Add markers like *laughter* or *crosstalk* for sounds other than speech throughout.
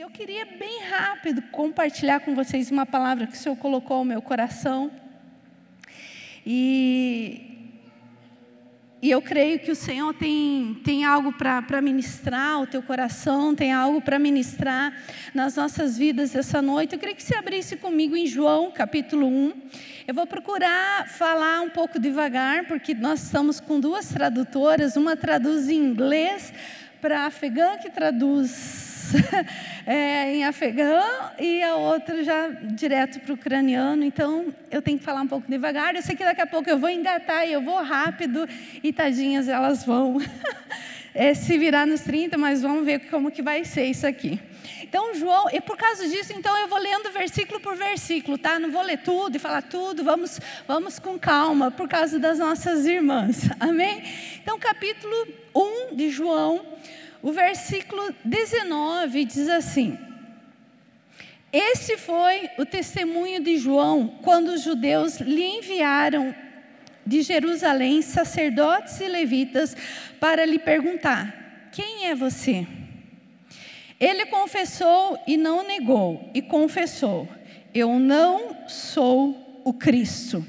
eu queria bem rápido compartilhar com vocês uma palavra que o Senhor colocou ao meu coração. E, e eu creio que o Senhor tem, tem algo para ministrar o teu coração, tem algo para ministrar nas nossas vidas essa noite. Eu queria que você abrisse comigo em João, capítulo 1. Eu vou procurar falar um pouco devagar, porque nós estamos com duas tradutoras, uma traduz em inglês para afegã, que traduz *laughs* é, em afegão e a outra já direto para o ucraniano. Então eu tenho que falar um pouco devagar. Eu sei que daqui a pouco eu vou engatar e eu vou rápido e tadinhas elas vão *laughs* é, se virar nos 30, mas vamos ver como que vai ser isso aqui. Então, João, e por causa disso, então eu vou lendo versículo por versículo, tá? Não vou ler tudo e falar tudo, vamos, vamos com calma, por causa das nossas irmãs, *laughs* amém? Então, capítulo 1 de João, o versículo 19 diz assim: Esse foi o testemunho de João quando os judeus lhe enviaram de Jerusalém sacerdotes e levitas para lhe perguntar: Quem é você? Ele confessou e não negou, e confessou: Eu não sou o Cristo.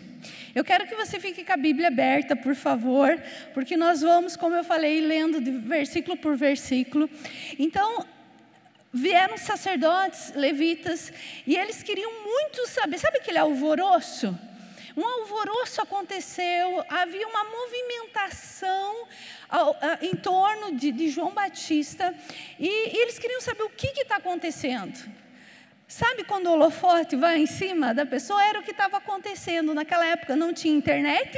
Eu quero que você fique com a Bíblia aberta, por favor, porque nós vamos, como eu falei, lendo de versículo por versículo. Então, vieram sacerdotes, levitas, e eles queriam muito saber, sabe aquele alvoroço? Um alvoroço aconteceu, havia uma movimentação em torno de, de, João Batista, e, e eles queriam saber o que está acontecendo. Sabe quando o holofote vai em cima da pessoa? Era o que estava acontecendo. Naquela época não tinha internet,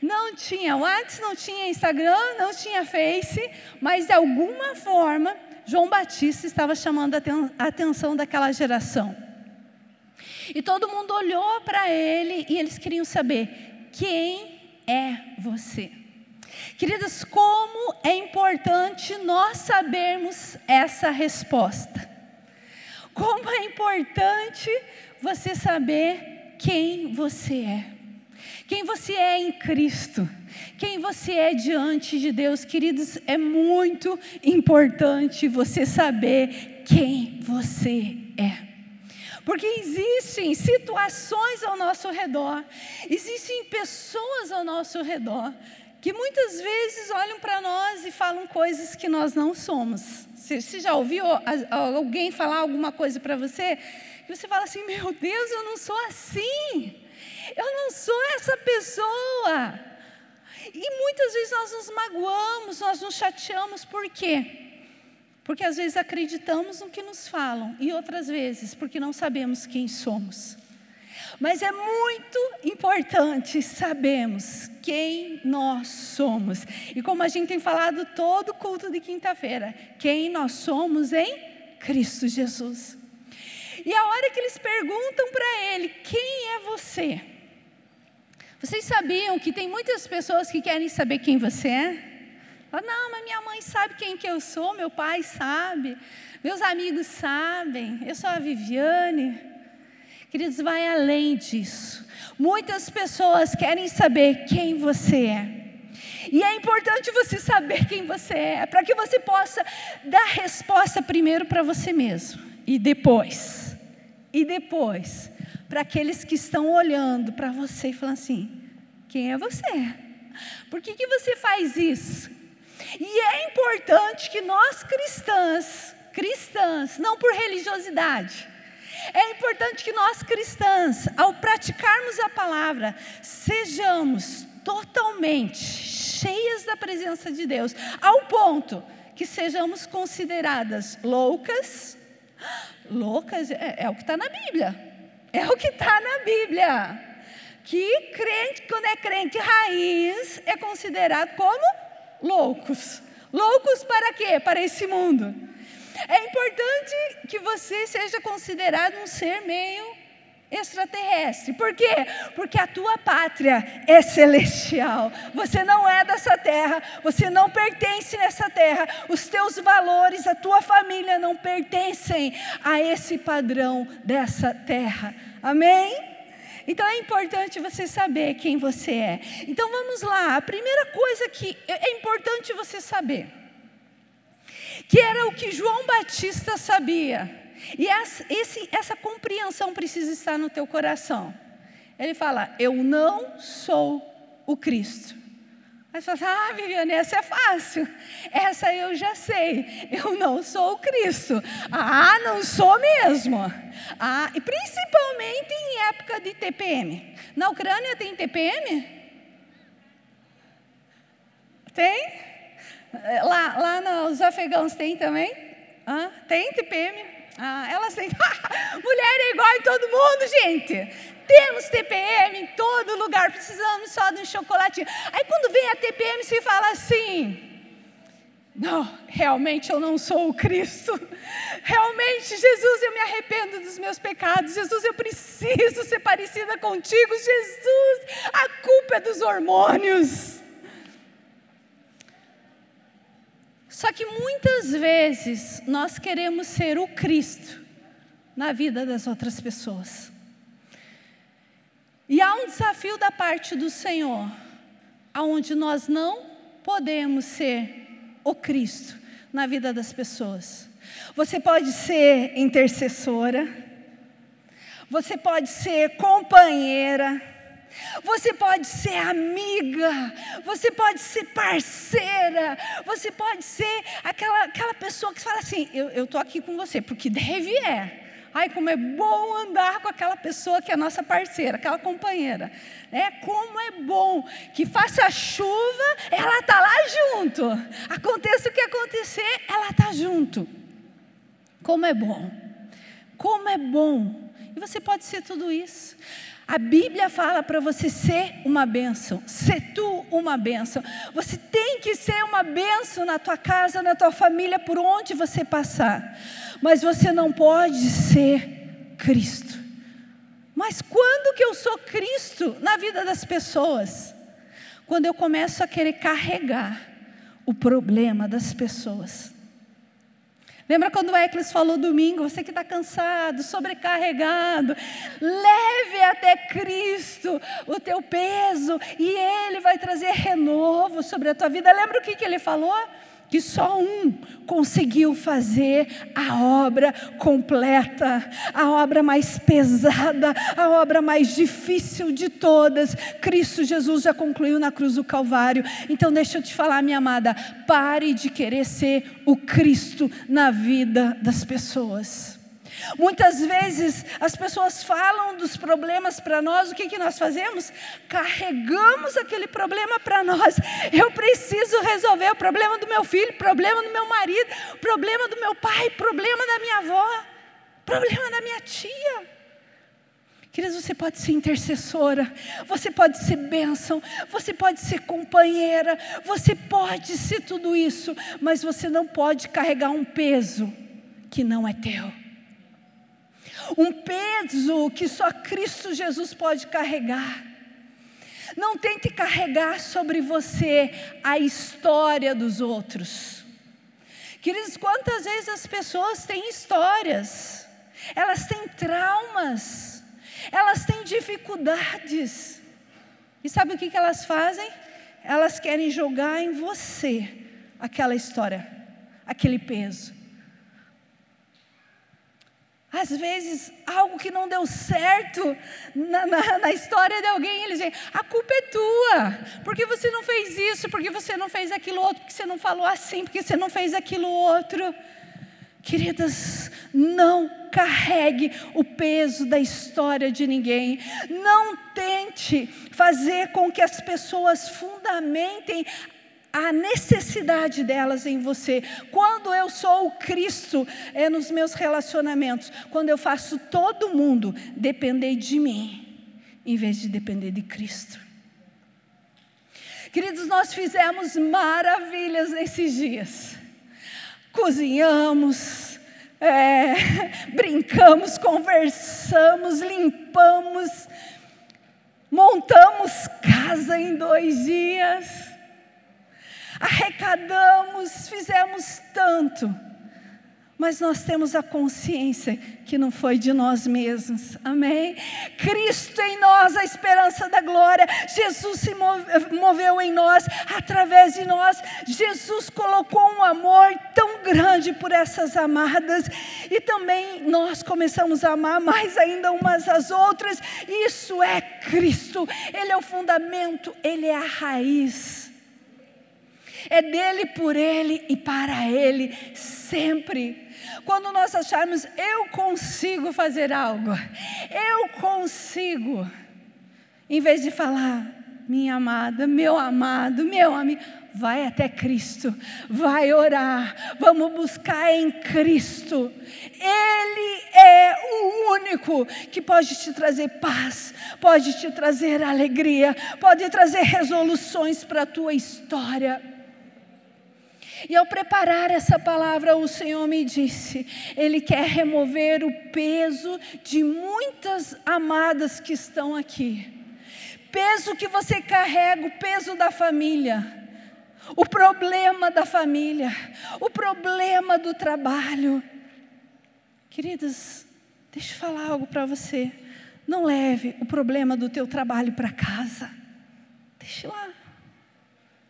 não tinha WhatsApp, não tinha Instagram, não tinha Face, mas de alguma forma João Batista estava chamando a atenção daquela geração. E todo mundo olhou para ele e eles queriam saber: quem é você? Queridas, como é importante nós sabermos essa resposta. Como é importante você saber quem você é. Quem você é em Cristo. Quem você é diante de Deus. Queridos, é muito importante você saber quem você é. Porque existem situações ao nosso redor, existem pessoas ao nosso redor que muitas vezes olham para nós e falam coisas que nós não somos. Você já ouviu alguém falar alguma coisa para você? Que você fala assim: Meu Deus, eu não sou assim. Eu não sou essa pessoa. E muitas vezes nós nos magoamos, nós nos chateamos, por quê? Porque às vezes acreditamos no que nos falam, e outras vezes porque não sabemos quem somos. Mas é muito importante sabermos quem nós somos. E como a gente tem falado todo culto de quinta-feira, quem nós somos em Cristo Jesus. E a hora que eles perguntam para ele: quem é você? Vocês sabiam que tem muitas pessoas que querem saber quem você é? não, mas minha mãe sabe quem que eu sou, meu pai sabe, meus amigos sabem, eu sou a Viviane. Queridos, vai além disso. Muitas pessoas querem saber quem você é. E é importante você saber quem você é, para que você possa dar resposta primeiro para você mesmo, e depois, e depois, para aqueles que estão olhando para você e falando assim: quem é você? Por que, que você faz isso? E é importante que nós cristãs, cristãs, não por religiosidade, é importante que nós cristãs, ao praticarmos a palavra, sejamos totalmente cheias da presença de Deus, ao ponto que sejamos consideradas loucas. Loucas é, é o que está na Bíblia. É o que está na Bíblia. Que crente, quando é crente raiz, é considerado como loucos. Loucos para quê? Para esse mundo. É importante que você seja considerado um ser meio extraterrestre. Por quê? Porque a tua pátria é celestial. Você não é dessa terra, você não pertence nessa terra. Os teus valores, a tua família não pertencem a esse padrão dessa terra. Amém? Então é importante você saber quem você é. Então vamos lá. A primeira coisa que é importante você saber que era o que João Batista sabia. E essa, esse, essa compreensão precisa estar no teu coração. Ele fala: Eu não sou o Cristo. Aí você fala, ah, Viviane, essa é fácil. Essa eu já sei. Eu não sou o Cristo. Ah, não sou mesmo. Ah, e principalmente em época de TPM. Na Ucrânia tem TPM? Tem? Lá, lá nos afegãos tem também? Ah, tem TPM? Ah, elas têm. Mulher é igual em todo mundo, gente. Temos TPM em todo lugar, precisamos só de um chocolatinho. Aí quando vem a TPM, se fala assim: não, realmente eu não sou o Cristo. Realmente, Jesus, eu me arrependo dos meus pecados. Jesus, eu preciso ser parecida contigo. Jesus, a culpa é dos hormônios. Só que muitas vezes nós queremos ser o Cristo na vida das outras pessoas. E há um desafio da parte do Senhor, aonde nós não podemos ser o Cristo na vida das pessoas. Você pode ser intercessora, você pode ser companheira, você pode ser amiga, você pode ser parceira, você pode ser aquela, aquela pessoa que fala assim: eu estou aqui com você, porque deve é. Ai, como é bom andar com aquela pessoa que é nossa parceira, aquela companheira. É, como é bom que faça chuva, ela está lá junto. Aconteça o que acontecer, ela está junto. Como é bom. Como é bom. E você pode ser tudo isso. A Bíblia fala para você ser uma bênção, ser tu uma bênção. Você tem que ser uma bênção na tua casa, na tua família, por onde você passar mas você não pode ser Cristo. Mas quando que eu sou Cristo na vida das pessoas? Quando eu começo a querer carregar o problema das pessoas. Lembra quando o Eclis falou domingo, você que está cansado, sobrecarregado, leve até Cristo o teu peso e Ele vai trazer renovo sobre a tua vida. Lembra o que, que ele falou? Que só um conseguiu fazer a obra completa, a obra mais pesada, a obra mais difícil de todas. Cristo Jesus já concluiu na cruz do Calvário. Então, deixa eu te falar, minha amada, pare de querer ser o Cristo na vida das pessoas. Muitas vezes as pessoas falam dos problemas para nós, o que, que nós fazemos? Carregamos aquele problema para nós. Eu preciso resolver o problema do meu filho, problema do meu marido, problema do meu pai, problema da minha avó, problema da minha tia. Queridos, você pode ser intercessora, você pode ser bênção, você pode ser companheira, você pode ser tudo isso, mas você não pode carregar um peso que não é teu um peso que só Cristo Jesus pode carregar. Não tente carregar sobre você a história dos outros. Queridos, quantas vezes as pessoas têm histórias, elas têm traumas, elas têm dificuldades, e sabe o que, elas fazem? Elas querem jogar em você aquela história, aquele peso. Às vezes, algo que não deu certo na, na, na, história de alguém, eles dizem: a culpa é tua, porque você não fez isso, porque você não fez aquilo outro, porque você não falou assim, porque você não fez aquilo outro. Queridas, não carregue o peso da história de ninguém. Não tente fazer com que as pessoas fundamentem a necessidade delas em você. Quando eu sou o Cristo é nos meus relacionamentos, quando eu faço todo mundo depender de mim, em vez de depender de Cristo. Queridos, nós fizemos maravilhas nesses dias. Cozinhamos, é, *laughs* brincamos, conversamos, limpamos, montamos casa em dois dias arrecadamos, fizemos tanto, mas nós temos a consciência que não foi de nós mesmos, amém? Cristo em nós, a esperança da glória, Jesus se moveu em nós, através de nós, Jesus colocou um amor tão grande por essas amadas, e também nós começamos a amar mais ainda umas às outras, isso é Cristo, Ele é o fundamento, Ele é a raiz. É dele, por ele e para ele, sempre. Quando nós acharmos, eu consigo fazer algo, eu consigo, em vez de falar, minha amada, meu amado, meu amigo, vai até Cristo, vai orar, vamos buscar em Cristo. Ele é o único que pode te trazer paz, pode te trazer alegria, pode trazer resoluções para a tua história. E ao preparar essa palavra, o Senhor me disse: Ele quer remover o peso de muitas amadas que estão aqui. Peso que você carrega, o peso da família, o problema da família, o problema do trabalho. Queridos, deixa eu falar algo para você. Não leve o problema do teu trabalho para casa. Deixa lá.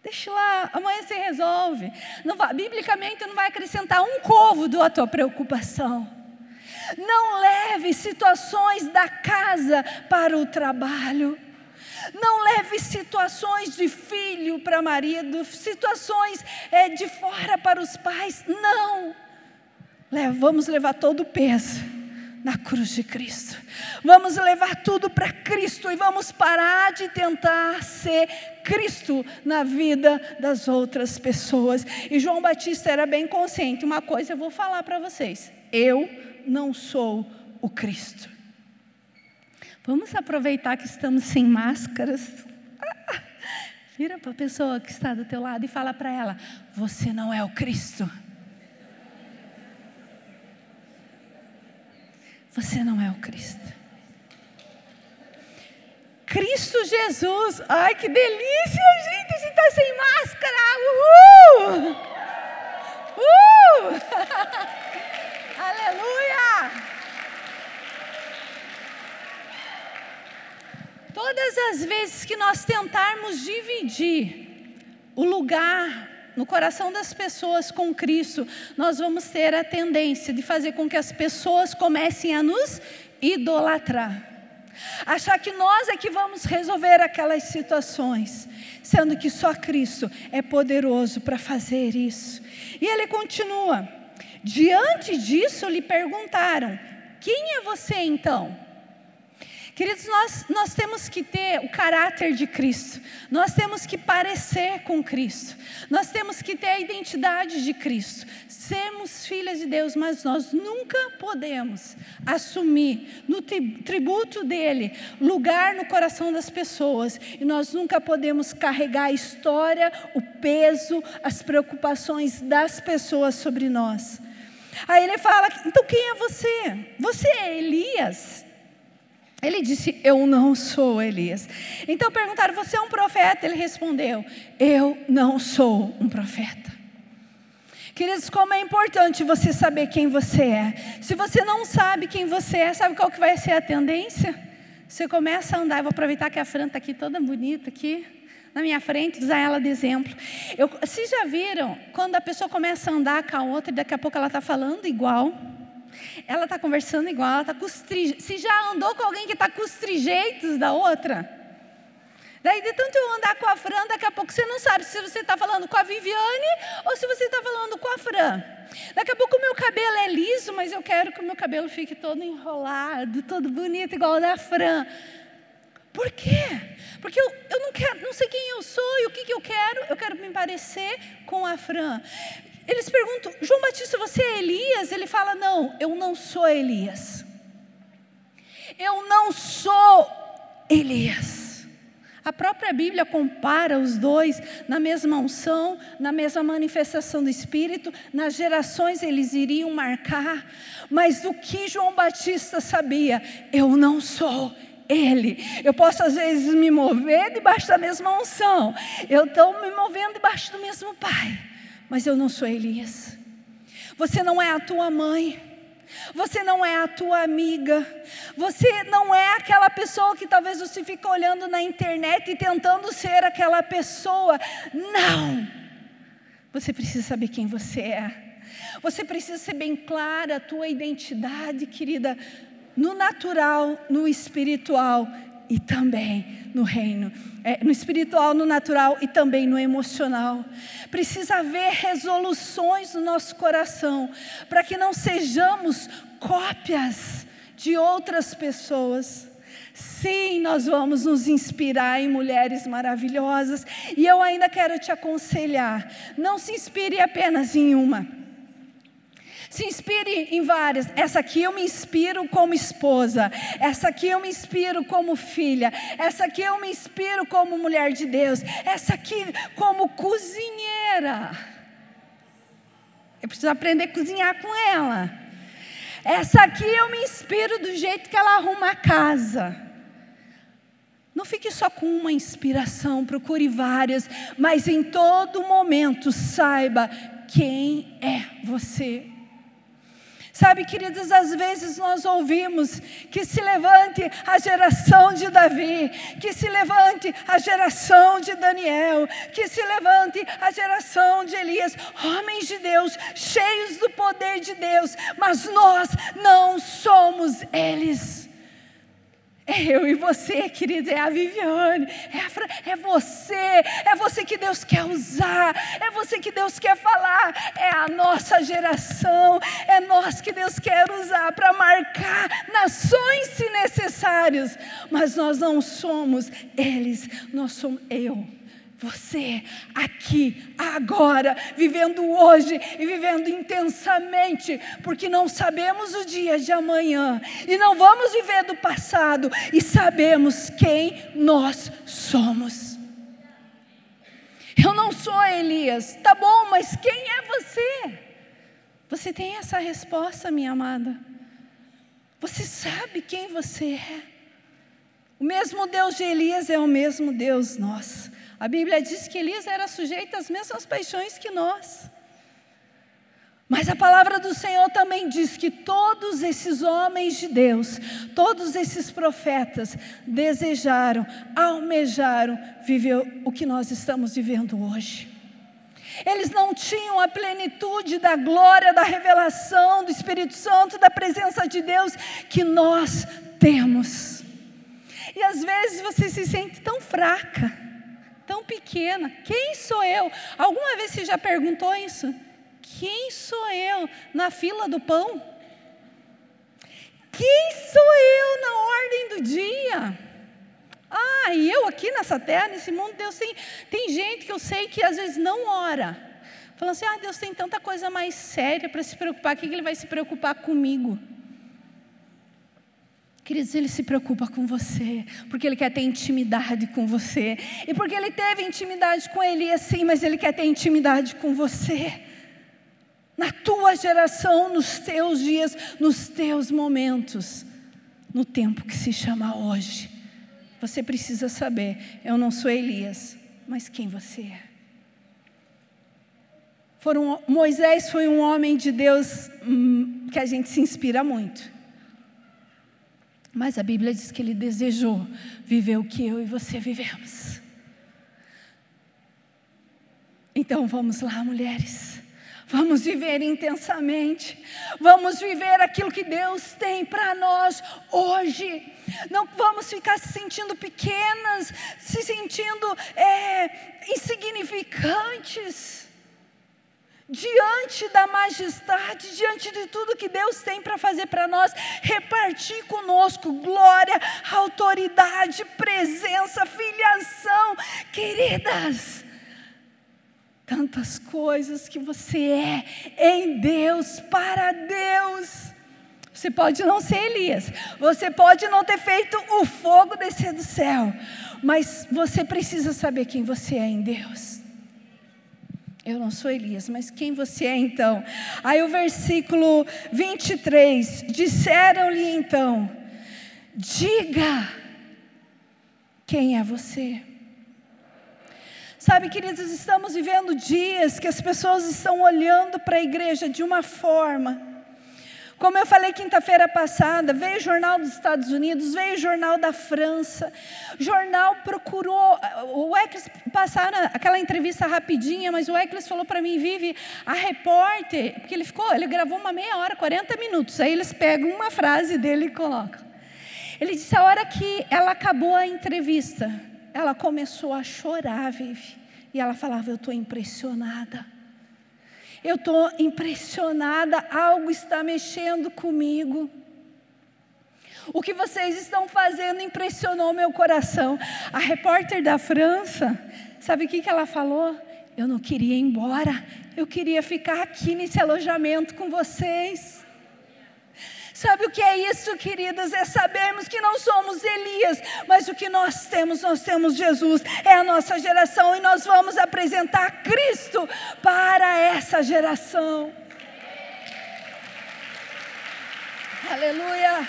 Deixa lá, amanhã se resolve. Não vai, biblicamente não vai acrescentar um côvodo à tua preocupação. Não leve situações da casa para o trabalho. Não leve situações de filho para marido, situações é, de fora para os pais. Não. vamos levar todo o peso na cruz de Cristo. Vamos levar tudo para Cristo e vamos parar de tentar ser Cristo na vida das outras pessoas. E João Batista era bem consciente. Uma coisa eu vou falar para vocês: eu não sou o Cristo. Vamos aproveitar que estamos sem máscaras. Vira para a pessoa que está do teu lado e fala para ela: Você não é o Cristo. Você não é o Cristo. Cristo Jesus. Ai, que delícia, gente. A gente está sem máscara. Uhul! Uh! *laughs* Aleluia! Todas as vezes que nós tentarmos dividir o lugar no coração das pessoas com Cristo, nós vamos ter a tendência de fazer com que as pessoas comecem a nos idolatrar. Achar que nós é que vamos resolver aquelas situações, sendo que só Cristo é poderoso para fazer isso. E ele continua: diante disso lhe perguntaram: quem é você então? Queridos, nós, nós temos que ter o caráter de Cristo, nós temos que parecer com Cristo, nós temos que ter a identidade de Cristo, sermos filhas de Deus, mas nós nunca podemos assumir no tributo dele lugar no coração das pessoas, e nós nunca podemos carregar a história, o peso, as preocupações das pessoas sobre nós. Aí ele fala: então quem é você? Você é Elias? Ele disse: Eu não sou Elias. Então perguntaram: Você é um profeta? Ele respondeu: Eu não sou um profeta. Queridos, como é importante você saber quem você é. Se você não sabe quem você é, sabe qual que vai ser a tendência? Você começa a andar, eu vou aproveitar que a Fran está aqui toda bonita aqui na minha frente, usar ela de exemplo. Eu, vocês já viram quando a pessoa começa a andar com a outra e daqui a pouco ela está falando igual? Ela está conversando igual, ela está com os. Se já andou com alguém que está com os trijeitos da outra? Daí, de tanto eu andar com a Fran, daqui a pouco você não sabe se você está falando com a Viviane ou se você está falando com a Fran. Daqui a pouco o meu cabelo é liso, mas eu quero que o meu cabelo fique todo enrolado, todo bonito, igual o da Fran. Por quê? Porque eu, eu não, quero, não sei quem eu sou e o que, que eu quero. Eu quero me parecer com a Fran. Eles perguntam, João Batista, você é Elias? Ele fala, não, eu não sou Elias. Eu não sou Elias. A própria Bíblia compara os dois na mesma unção, na mesma manifestação do Espírito, nas gerações eles iriam marcar, mas do que João Batista sabia, eu não sou ele. Eu posso às vezes me mover debaixo da mesma unção, eu estou me movendo debaixo do mesmo Pai mas eu não sou Elias. Você não é a tua mãe. Você não é a tua amiga. Você não é aquela pessoa que talvez você fica olhando na internet e tentando ser aquela pessoa. Não. Você precisa saber quem você é. Você precisa ser bem clara a tua identidade, querida, no natural, no espiritual e também no reino, é, no espiritual, no natural e também no emocional. Precisa haver resoluções no nosso coração, para que não sejamos cópias de outras pessoas. Sim, nós vamos nos inspirar em mulheres maravilhosas, e eu ainda quero te aconselhar: não se inspire apenas em uma. Se inspire em várias. Essa aqui eu me inspiro como esposa. Essa aqui eu me inspiro como filha. Essa aqui eu me inspiro como mulher de Deus. Essa aqui como cozinheira. Eu preciso aprender a cozinhar com ela. Essa aqui eu me inspiro do jeito que ela arruma a casa. Não fique só com uma inspiração, procure várias, mas em todo momento saiba quem é você Sabe, queridos, às vezes nós ouvimos que se levante a geração de Davi, que se levante a geração de Daniel, que se levante a geração de Elias, homens de Deus, cheios do poder de Deus, mas nós não somos eles. É eu e você, querido, é a Viviane, é, a Fra... é você, é você que Deus quer usar, é você que Deus quer falar, é a nossa geração, é nós que Deus quer usar para marcar nações se necessários, mas nós não somos eles, nós somos eu você aqui, agora, vivendo hoje e vivendo intensamente, porque não sabemos o dia de amanhã e não vamos viver do passado e sabemos quem nós somos. Eu não sou Elias, tá bom, mas quem é você? Você tem essa resposta, minha amada. Você sabe quem você é. O mesmo Deus de Elias é o mesmo Deus nosso. A Bíblia diz que Elias era sujeito às mesmas paixões que nós. Mas a palavra do Senhor também diz que todos esses homens de Deus, todos esses profetas, desejaram, almejaram viver o que nós estamos vivendo hoje. Eles não tinham a plenitude da glória, da revelação do Espírito Santo, da presença de Deus que nós temos. E às vezes você se sente tão fraca tão pequena. Quem sou eu? Alguma vez você já perguntou isso? Quem sou eu na fila do pão? Quem sou eu na ordem do dia? Ah, e eu aqui nessa terra, nesse mundo, Deus tem, tem gente que eu sei que às vezes não ora. Falando assim, ah, Deus tem tanta coisa mais séria para se preocupar, o que Ele vai se preocupar comigo? Queridos, Ele se preocupa com você, porque Ele quer ter intimidade com você. E porque Ele teve intimidade com Elias, sim, mas Ele quer ter intimidade com você. Na tua geração, nos teus dias, nos teus momentos, no tempo que se chama hoje. Você precisa saber: eu não sou Elias, mas quem você é. Foram, Moisés foi um homem de Deus hum, que a gente se inspira muito. Mas a Bíblia diz que ele desejou viver o que eu e você vivemos. Então vamos lá, mulheres. Vamos viver intensamente. Vamos viver aquilo que Deus tem para nós hoje. Não vamos ficar se sentindo pequenas, se sentindo é, insignificantes diante da majestade, diante de tudo que Deus tem para fazer para nós, repartir conosco glória, autoridade, presença, filiação, queridas. Tantas coisas que você é em Deus, para Deus. Você pode não ser Elias, você pode não ter feito o fogo descer do céu, mas você precisa saber quem você é em Deus. Eu não sou Elias, mas quem você é então? Aí o versículo 23: Disseram-lhe então: Diga, quem é você? Sabe, queridos, estamos vivendo dias que as pessoas estão olhando para a igreja de uma forma como eu falei quinta-feira passada, veio jornal dos Estados Unidos, veio jornal da França. Jornal procurou. O Eccles passaram aquela entrevista rapidinha, mas o Eccles falou para mim, Vive, a repórter, porque ele ficou, ele gravou uma meia hora, 40 minutos. Aí eles pegam uma frase dele e colocam. Ele disse: a hora que ela acabou a entrevista, ela começou a chorar, Vive. E ela falava: Eu estou impressionada. Eu estou impressionada, algo está mexendo comigo. O que vocês estão fazendo impressionou meu coração. A repórter da França, sabe o que, que ela falou? Eu não queria ir embora, eu queria ficar aqui nesse alojamento com vocês. Sabe o que é isso, queridas? É sabermos que não somos Elias, mas o que nós temos, nós temos Jesus, é a nossa geração e nós vamos apresentar Cristo para essa geração. Aleluia.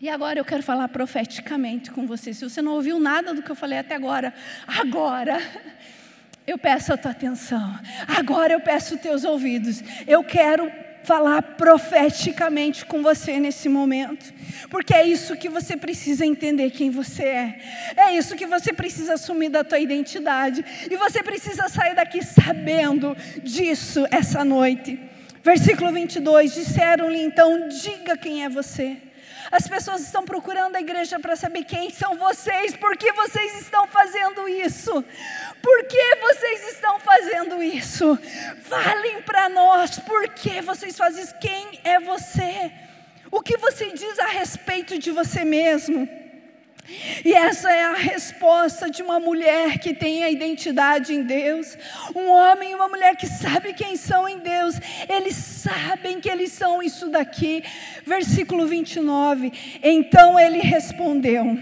E agora eu quero falar profeticamente com você. Se você não ouviu nada do que eu falei até agora, agora eu peço a tua atenção. Agora eu peço teus ouvidos. Eu quero falar profeticamente com você nesse momento, porque é isso que você precisa entender quem você é. É isso que você precisa assumir da tua identidade e você precisa sair daqui sabendo disso essa noite. Versículo 22: Disseram-lhe então: Diga quem é você. As pessoas estão procurando a igreja para saber quem são vocês, por que vocês estão fazendo isso. Por que vocês estão fazendo isso? Falem para nós por que vocês fazem isso. Quem é você? O que você diz a respeito de você mesmo? E essa é a resposta de uma mulher que tem a identidade em Deus, um homem e uma mulher que sabe quem são em Deus, eles sabem que eles são isso daqui. Versículo 29. Então ele respondeu: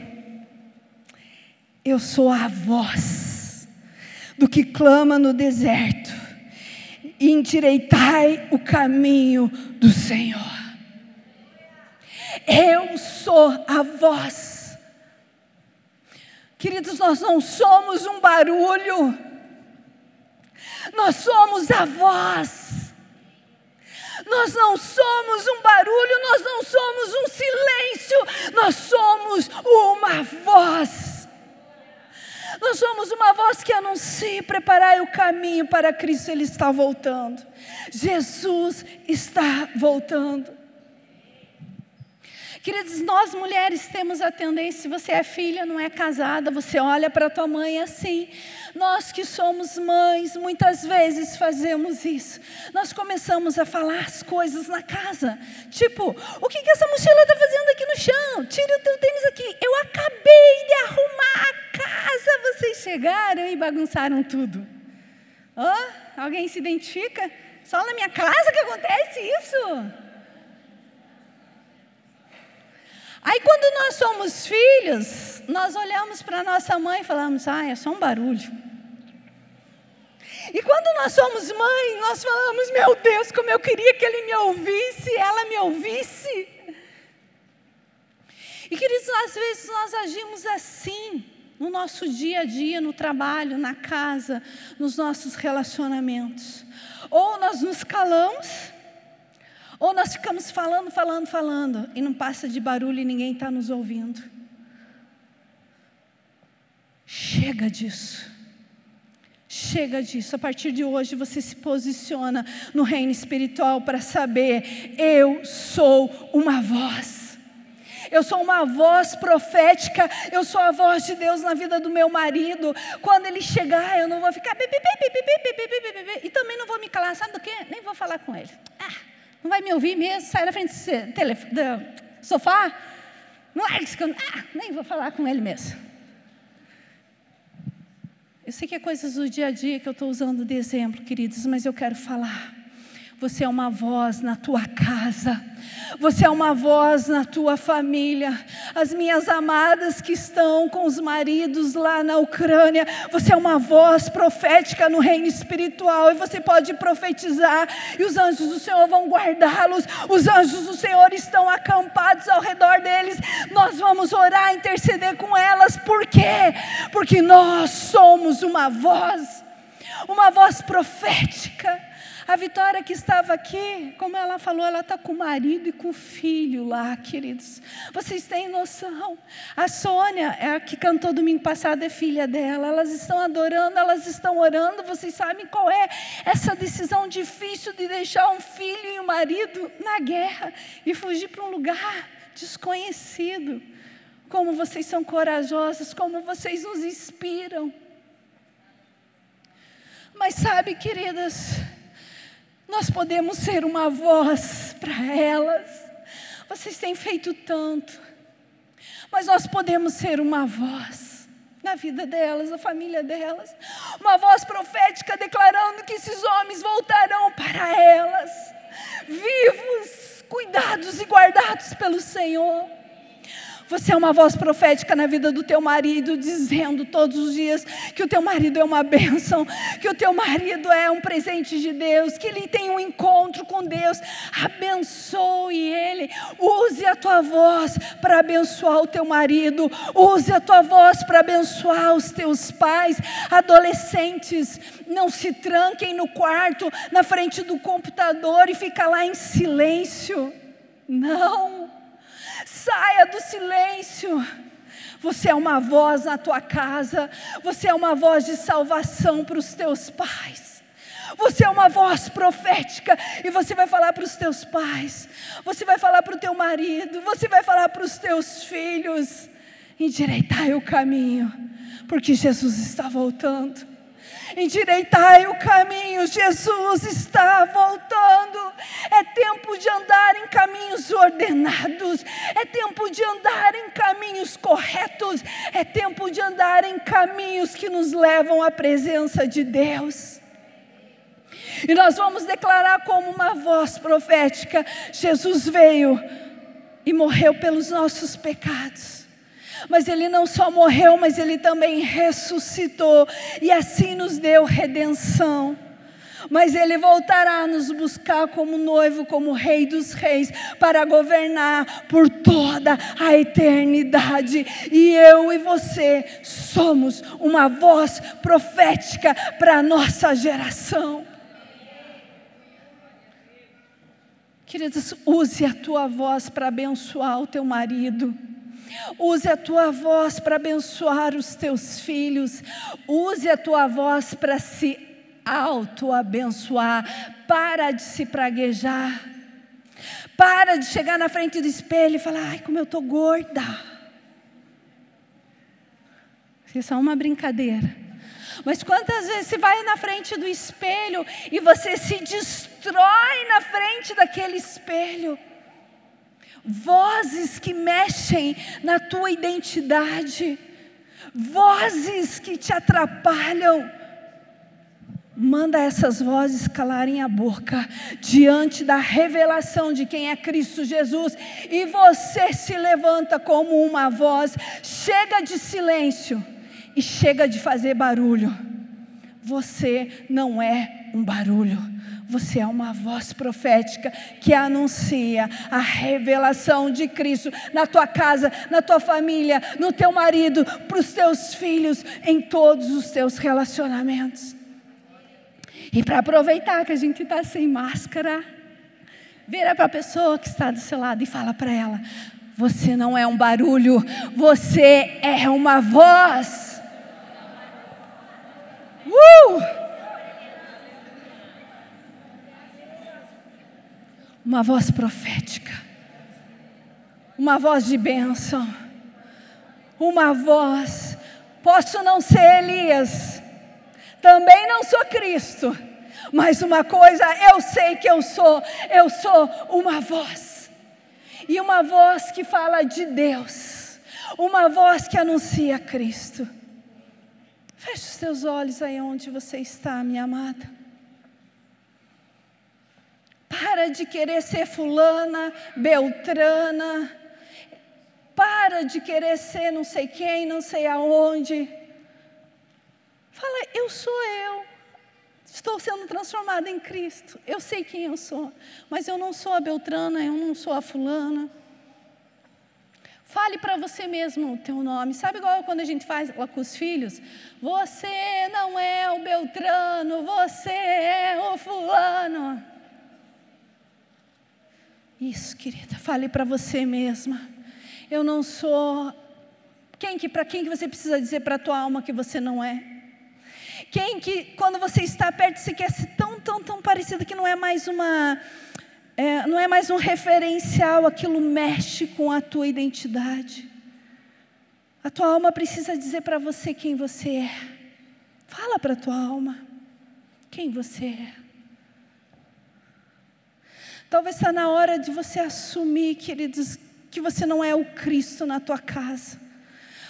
Eu sou a voz do que clama no deserto, endireitai o caminho do Senhor. Eu sou a voz Queridos, nós não somos um barulho, nós somos a voz. Nós não somos um barulho, nós não somos um silêncio, nós somos uma voz. Nós somos uma voz que anuncia preparar o caminho para Cristo, Ele está voltando. Jesus está voltando. Queridos, nós mulheres temos a tendência, se você é filha, não é casada, você olha para tua mãe assim. Nós que somos mães, muitas vezes fazemos isso. Nós começamos a falar as coisas na casa. Tipo, o que, que essa mochila está fazendo aqui no chão? Tira o teu tênis aqui. Eu acabei de arrumar a casa. Vocês chegaram e bagunçaram tudo. Oh, alguém se identifica? Só na minha casa que acontece isso? Aí quando nós somos filhos, nós olhamos para nossa mãe e falamos: "Ah, é só um barulho". E quando nós somos mãe, nós falamos: "Meu Deus, como eu queria que ele me ouvisse, ela me ouvisse". E queridos, às vezes nós agimos assim no nosso dia a dia, no trabalho, na casa, nos nossos relacionamentos. Ou nós nos calamos, ou nós ficamos falando, falando, falando, e não passa de barulho e ninguém está nos ouvindo. Chega disso. Chega disso. A partir de hoje você se posiciona no reino espiritual para saber: eu sou uma voz. Eu sou uma voz profética, eu sou a voz de Deus na vida do meu marido. Quando ele chegar, eu não vou ficar e também não vou me calar, sabe do quê? Nem vou falar com ele. Ah, não vai me ouvir mesmo? Sai da frente do, sofá? Não é que eu. Ah, nem vou falar com ele mesmo. Eu sei que é coisas do dia a dia que eu estou usando de exemplo, queridos, mas eu quero falar. Você é uma voz na tua casa. Você é uma voz na tua família. As minhas amadas que estão com os maridos lá na Ucrânia, você é uma voz profética no reino espiritual e você pode profetizar e os anjos do Senhor vão guardá-los. Os anjos do Senhor estão acampados ao redor deles. Nós vamos orar, interceder com elas. Por quê? Porque nós somos uma voz, uma voz profética. A Vitória que estava aqui, como ela falou, ela está com o marido e com o filho lá, queridos. Vocês têm noção? A Sônia, é a que cantou domingo passado, é filha dela. Elas estão adorando, elas estão orando. Vocês sabem qual é essa decisão difícil de deixar um filho e um marido na guerra e fugir para um lugar desconhecido. Como vocês são corajosas, como vocês nos inspiram. Mas sabe, queridas, nós podemos ser uma voz para elas. Vocês têm feito tanto, mas nós podemos ser uma voz na vida delas, na família delas, uma voz profética declarando que esses homens voltarão para elas, vivos, cuidados e guardados pelo Senhor. Você é uma voz profética na vida do teu marido, dizendo todos os dias que o teu marido é uma *laughs* bênção, que o teu marido é um presente de Deus, que ele tem um encontro com Deus. Abençoe ele. Use a tua voz para abençoar o teu marido. Use a tua voz para abençoar os teus pais. Adolescentes, não se tranquem no quarto, na frente do computador e fica lá em silêncio. Não. Saia do silêncio. Você é uma voz na tua casa, você é uma voz de salvação para os teus pais. Você é uma voz profética e você vai falar para os teus pais, você vai falar para o teu marido, você vai falar para os teus filhos. Endireitai o caminho, porque Jesus está voltando endireitai o caminho, Jesus está voltando. É tempo de andar em caminhos ordenados, é tempo de andar em caminhos corretos, é tempo de andar em caminhos que nos levam à presença de Deus. E nós vamos declarar como uma voz profética: Jesus veio e morreu pelos nossos pecados mas ele não só morreu, mas ele também ressuscitou e assim nos deu redenção. Mas ele voltará a nos buscar como noivo, como rei dos reis, para governar por toda a eternidade. E eu e você somos uma voz profética para a nossa geração. Queridos, use a tua voz para abençoar o teu marido. Use a tua voz para abençoar os teus filhos. Use a tua voz para se auto-abençoar. Para de se praguejar. Para de chegar na frente do espelho e falar: ai, como eu estou gorda. Isso é só uma brincadeira. Mas quantas vezes você vai na frente do espelho e você se destrói na frente daquele espelho? Vozes que mexem na tua identidade, vozes que te atrapalham. Manda essas vozes calarem a boca diante da revelação de quem é Cristo Jesus, e você se levanta como uma voz. Chega de silêncio e chega de fazer barulho. Você não é um barulho você é uma voz profética que anuncia a revelação de Cristo na tua casa, na tua família, no teu marido, para os teus filhos, em todos os teus relacionamentos. E para aproveitar que a gente está sem máscara, vira para a pessoa que está do seu lado e fala para ela: Você não é um barulho, você é uma voz. Uh! Uma voz profética, uma voz de bênção, uma voz. Posso não ser Elias, também não sou Cristo, mas uma coisa eu sei que eu sou, eu sou uma voz, e uma voz que fala de Deus, uma voz que anuncia Cristo. Feche os teus olhos aí onde você está, minha amada. Para de querer ser fulana, beltrana. Para de querer ser não sei quem, não sei aonde. Fala, eu sou eu. Estou sendo transformada em Cristo. Eu sei quem eu sou, mas eu não sou a Beltrana, eu não sou a fulana. Fale para você mesmo o teu nome. Sabe igual quando a gente faz com os filhos? Você não é o Beltrano, você é o fulano. Isso, querida, fale para você mesma. Eu não sou quem que para quem que você precisa dizer para a tua alma que você não é? Quem que quando você está perto você quer ser tão tão tão parecida que não é mais uma é, não é mais um referencial, aquilo mexe com a tua identidade. A tua alma precisa dizer para você quem você é. Fala para a tua alma quem você é. Talvez está na hora de você assumir, queridos, que você não é o Cristo na tua casa.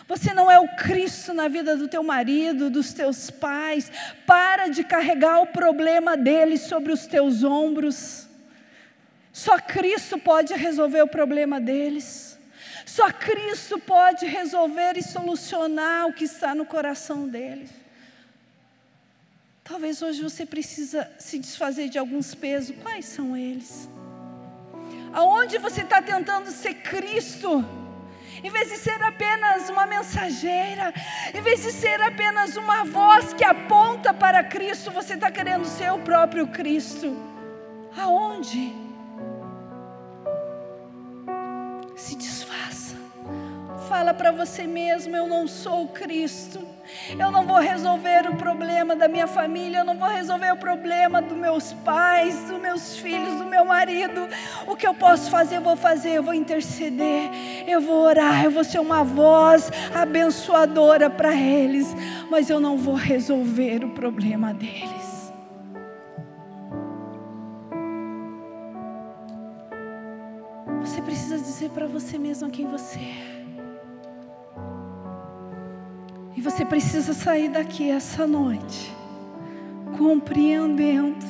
Você não é o Cristo na vida do teu marido, dos teus pais. Para de carregar o problema deles sobre os teus ombros. Só Cristo pode resolver o problema deles. Só Cristo pode resolver e solucionar o que está no coração deles. Talvez hoje você precisa se desfazer de alguns pesos. Quais são eles? Aonde você está tentando ser Cristo? Em vez de ser apenas uma mensageira, em vez de ser apenas uma voz que aponta para Cristo, você está querendo ser o próprio Cristo. Aonde? se desfaça. Fala para você mesmo: eu não sou o Cristo. Eu não vou resolver o problema da minha família, eu não vou resolver o problema dos meus pais, dos meus filhos, do meu marido. O que eu posso fazer, eu vou fazer, eu vou interceder, eu vou orar, eu vou ser uma voz abençoadora para eles, mas eu não vou resolver o problema deles. Você precisa dizer para você mesmo quem você é. E você precisa sair daqui essa noite, compreendendo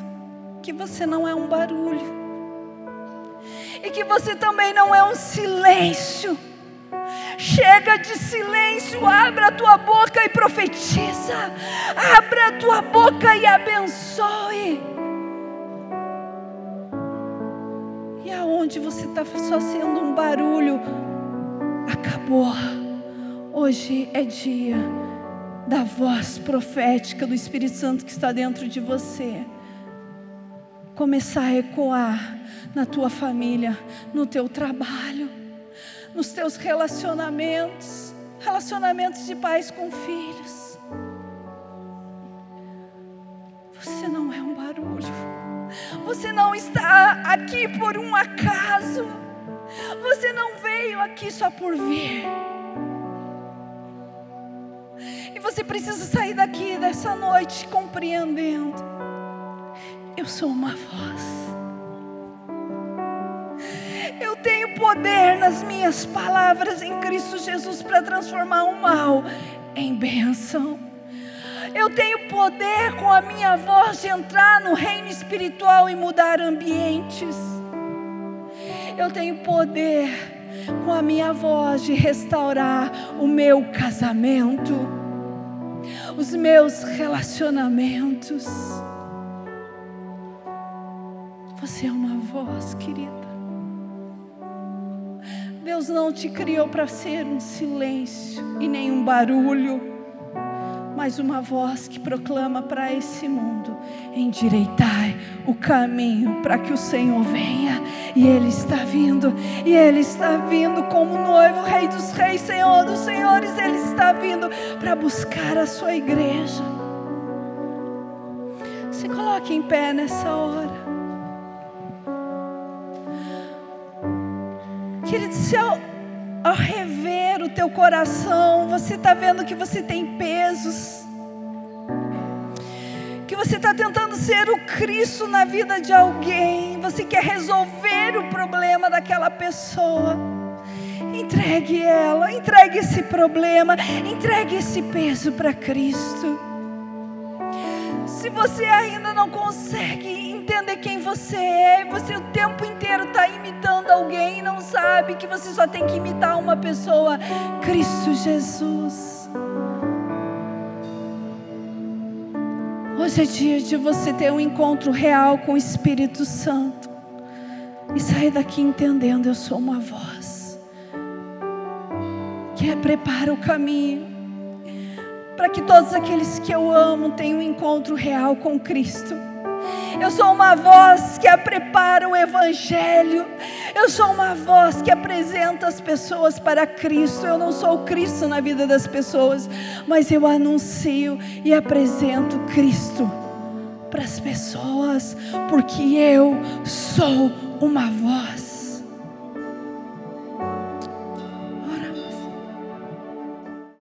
que você não é um barulho, e que você também não é um silêncio. Chega de silêncio, abra a tua boca e profetiza, abra a tua boca e abençoe. onde você está só sendo um barulho, acabou. Hoje é dia da voz profética do Espírito Santo que está dentro de você. Começar a ecoar na tua família, no teu trabalho, nos teus relacionamentos, relacionamentos de pais com filhos. Você não é um barulho. Você não está aqui por um acaso. Você não veio aqui só por vir. E você precisa sair daqui dessa noite compreendendo. Eu sou uma voz. Eu tenho poder nas minhas palavras em Cristo Jesus para transformar o mal em bênção. Eu tenho poder com a minha voz de entrar no reino espiritual e mudar ambientes. Eu tenho poder com a minha voz de restaurar o meu casamento, os meus relacionamentos. Você é uma voz, querida. Deus não te criou para ser um silêncio e nenhum barulho mais uma voz que proclama para esse mundo: endireitai o caminho para que o Senhor venha. E Ele está vindo, e Ele está vindo como noivo, Rei dos Reis, Senhor dos Senhores. Ele está vindo para buscar a sua igreja. Se coloque em pé nessa hora. Querido, se eu ao rever o teu coração, você está vendo que você tem pesos, que você está tentando ser o Cristo na vida de alguém, você quer resolver o problema daquela pessoa. Entregue ela, entregue esse problema, entregue esse peso para Cristo. Se você ainda não consegue entender quem você é, você o tempo inteiro está imitando alguém e não sabe que você só tem que imitar uma pessoa, Cristo Jesus. Hoje é dia de você ter um encontro real com o Espírito Santo e sair daqui entendendo: eu sou uma voz que prepara o caminho para que todos aqueles que eu amo tenham um encontro real com Cristo. Eu sou uma voz que prepara o Evangelho. Eu sou uma voz que apresenta as pessoas para Cristo. Eu não sou Cristo na vida das pessoas, mas eu anuncio e apresento Cristo para as pessoas, porque eu sou uma voz.